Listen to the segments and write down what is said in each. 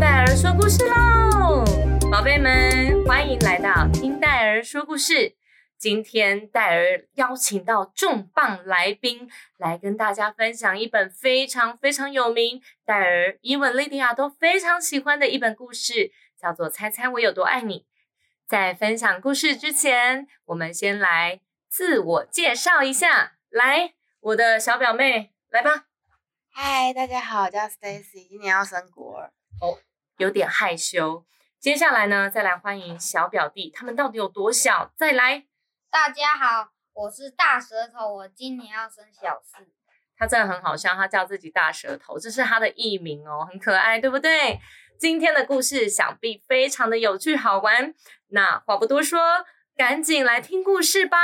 听戴儿说故事喽！宝贝们，欢迎来到听戴儿说故事。今天戴儿邀请到重磅来宾来跟大家分享一本非常非常有名，戴儿、伊文、莉迪亚都非常喜欢的一本故事，叫做《猜猜我有多爱你》。在分享故事之前，我们先来自我介绍一下。来，我的小表妹，来吧。嗨，大家好，我叫 Stacy，今年要升国。有点害羞。接下来呢，再来欢迎小表弟，他们到底有多小？再来，大家好，我是大舌头，我今年要升小四。他真的很好笑，他叫自己大舌头，这是他的艺名哦，很可爱，对不对？今天的故事想必非常的有趣好玩。那话不多说，赶紧来听故事吧！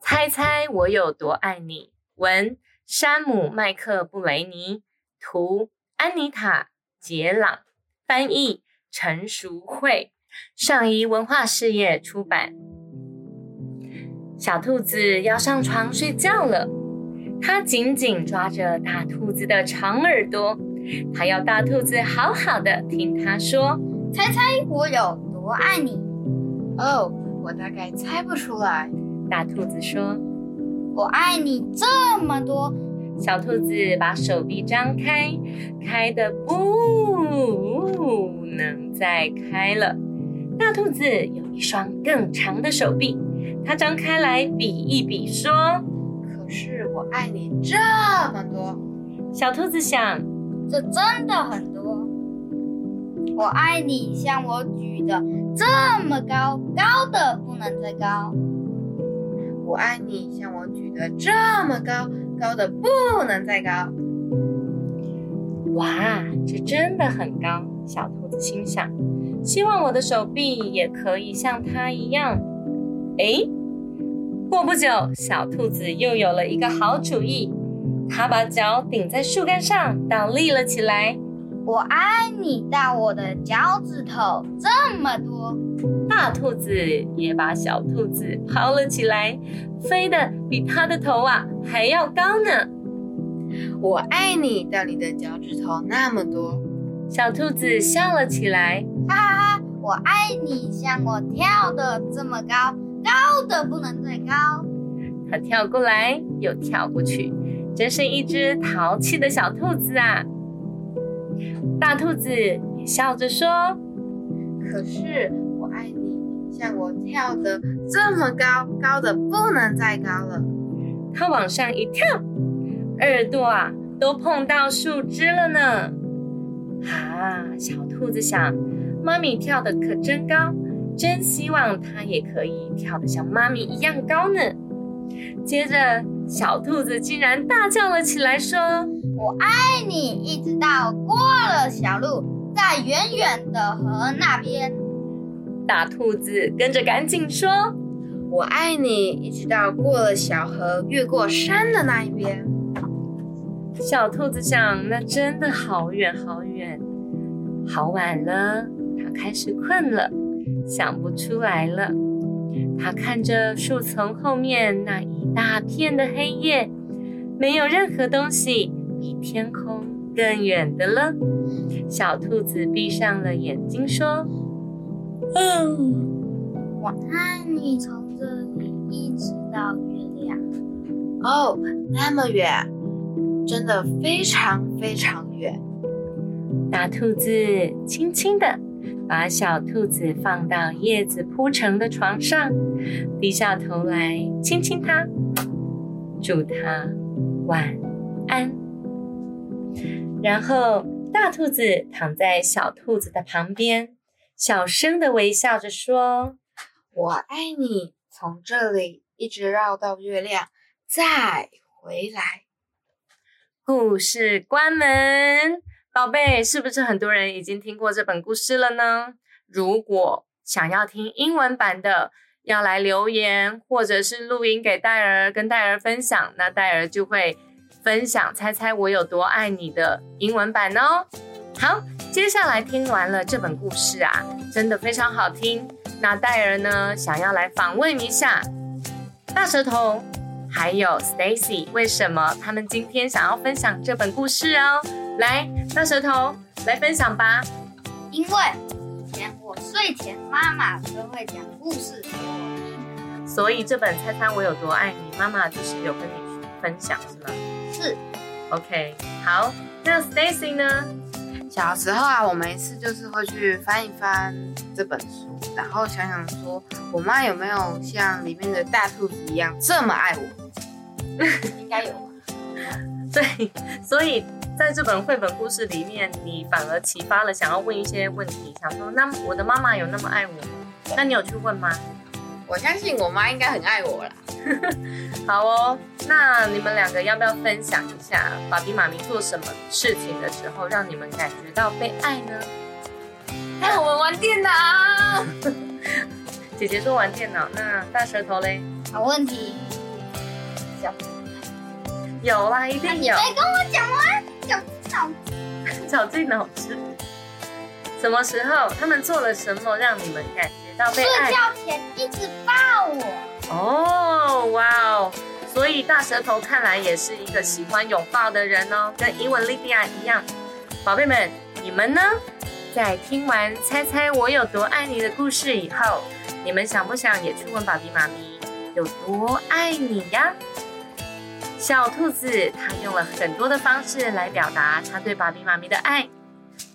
猜猜我有多爱你？文山姆·麦克布雷尼，图安妮塔·杰朗，翻译陈淑慧，上仪文化事业出版。小兔子要上床睡觉了，它紧紧抓着大兔子的长耳朵，它要大兔子好好的听它说。猜猜我有多爱你？哦，我大概猜不出来。大兔子说。我爱你这么多，小兔子把手臂张开，开的不能再开了。大兔子有一双更长的手臂，它张开来比一比，说可是我爱你这么多，：“小兔子想，这真的很多。我爱你，像我举的这么高，高的不能再高。我爱你像我举的这么高，高的不能再高。哇，这真的很高。”小兔子心想，希望我的手臂也可以像它一样。诶，过不久，小兔子又有了一个好主意，它把脚顶在树干上，倒立了起来。我爱你到我的脚趾头这么多。大兔子也把小兔子抛了起来，飞得比它的头啊还要高呢。我爱你到你的脚趾头那么多，小兔子笑了起来，哈哈哈！我爱你，像我跳的这么高，高的不能再高。它跳过来又跳过去，真是一只淘气的小兔子啊！大兔子也笑着说可是我爱你像我跳的这么高，高的不能再高了。：“它往上一跳，耳朵啊都碰到树枝了呢。”啊，小兔子想，妈咪跳的可真高，真希望它也可以跳得像妈咪一样高呢。接着，小兔子竟然大叫了起来，说我爱你，一直到过了小路，在远远的河那边。：“大兔子跟着赶紧说。”我爱你，一直到过了小河，越过山的那一边。小兔子想，那真的好远好远，好晚了，它开始困了，想不出来了。它看着树丛后面那一大片的黑夜，没有任何东西比天空更远的了。小兔子闭上了眼睛，说：“嗯，我爱你，从这里一直到月亮。哦，那么远，真的非常非常远。大兔子轻轻的把小兔子放到叶子铺成的床上，低下头来亲亲它，祝它晚安。然后，大兔子躺在小兔子的旁边，小声的微笑着说我爱你，从这里一直绕到月亮，再回来。：“故事关门。”宝贝，是不是很多人已经听过这本故事了呢？如果想要听英文版的，要来留言或者是录音给戴儿，跟戴儿分享，那戴儿就会分享“猜猜我有多爱你”的英文版哦。好，接下来听完了这本故事啊，真的非常好听。那戴儿呢，想要来访问一下大舌头还有 Stacy，为什么他们今天想要分享这本故事哦？来，大舌头来分享吧。因为以前我睡前妈妈都会讲故事给我听，所以这本《猜猜我有多爱你》，妈妈就是有跟你分享是吗是？OK，好，那 Stacy 呢？小时候啊，我每一次就是会去翻一翻这本书，然后想想说，我妈有没有像里面的大兔子一样这么爱我？应该有吧。对，所以在这本绘本故事里面，你反而启发了想要问一些问题，想说，那我的妈妈有那么爱我吗？那你有去问吗？我相信我妈应该很爱我啦。好哦，那你们两个要不要分享一下爸比妈咪做什么事情的时候，让你们感觉到被爱呢？带我们玩电脑。姐姐说玩电脑，那大舌头嘞？好问题，小有啦，一定有。没跟我讲完，小脑绞尽脑汁。什么时候他们做了什么让你们感觉到被睡爱？觉前一直抱我。哦，哇哦！所以大舌头看来也是一个喜欢拥抱的人哦，跟英文莉迪亚一样。宝贝们，你们呢？在听完《猜猜我有多爱你》的故事以后，你们想不想也去问爸比妈咪有多爱你呀？小兔子它用了很多的方式来表达它对爸比妈咪的爱，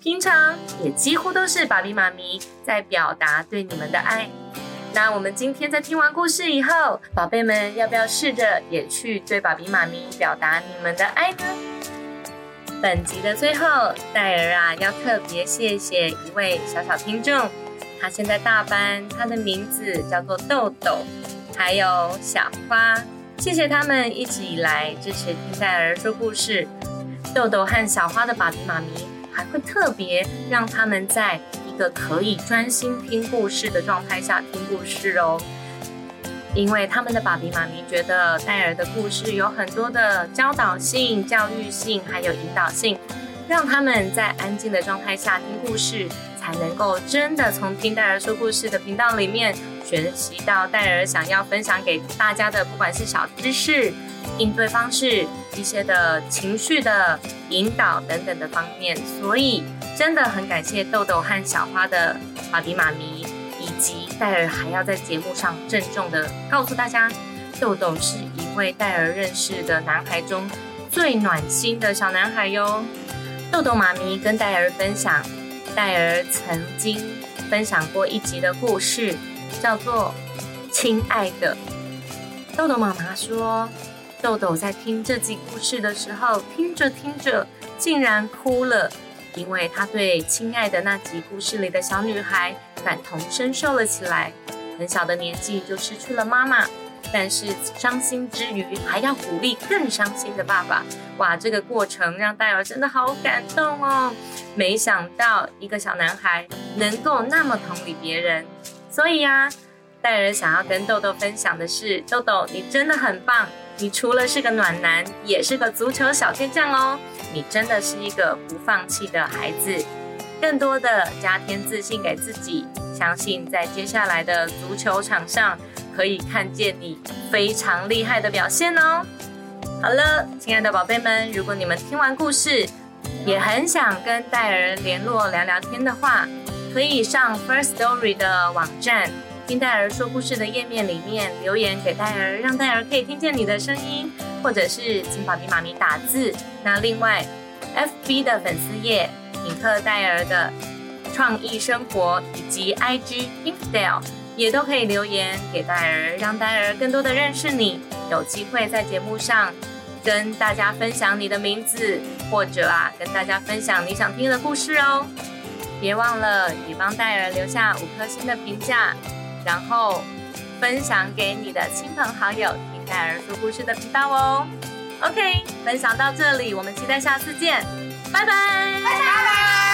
平常也几乎都是爸比妈咪在表达对你们的爱。那我们今天在听完故事以后，宝贝们要不要试着也去对爸比妈咪表达你们的爱呢？本集的最后，戴尔啊要特别谢谢一位小小听众，他现在大班，他的名字叫做豆豆，还有小花，谢谢他们一直以来支持听戴尔说故事。豆豆和小花的爸比妈咪还会特别让他们在一个可以专心听故事的状态下听故事哦。因为他们的爸比妈咪觉得戴尔的故事有很多的教导性、教育性，还有引导性，让他们在安静的状态下听故事，才能够真的从听戴尔说故事的频道里面学习到戴尔想要分享给大家的，不管是小知识、应对方式、一些的情绪的引导等等的方面。所以真的很感谢豆豆和小花的爸比妈咪。以及戴尔还要在节目上郑重的告诉大家，豆豆是一位戴尔认识的男孩中最暖心的小男孩哟。豆豆妈咪跟戴尔分享，戴尔曾经分享过一集的故事，叫做《亲爱的》。豆豆妈妈说，豆豆在听这集故事的时候，听着听着竟然哭了。因为他对亲爱的那集故事里的小女孩感同身受了起来，很小的年纪就失去了妈妈，但是伤心之余还要鼓励更伤心的爸爸。哇，这个过程让戴尔真的好感动哦！没想到一个小男孩能够那么同理别人，所以呀、戴尔想要跟豆豆分享的是，豆豆你真的很棒，你除了是个暖男，也是个足球小天将哦。你真的是一个不放弃的孩子，更多的加添自信给自己，相信在接下来的足球场上可以看见你非常厉害的表现哦。好了，亲爱的宝贝们，如果你们听完故事，也很想跟戴尔联络聊聊天的话，可以上 First Story 的网站，听戴尔说故事的页面里面留言给戴尔，让戴尔可以听见你的声音。或者是请爸比妈咪打字。那另外，FB 的粉丝页品克戴尔的创意生活以及 IG Pinkdale 也都可以留言给戴尔，让戴尔更多的认识你，有机会在节目上跟大家分享你的名字，或者啊跟大家分享你想听的故事哦。别忘了也帮戴尔留下五颗星的评价，然后分享给你的亲朋好友。听戴尔说故事的频道哦。OK，分享到这里，我们期待下次见，拜拜拜，拜拜。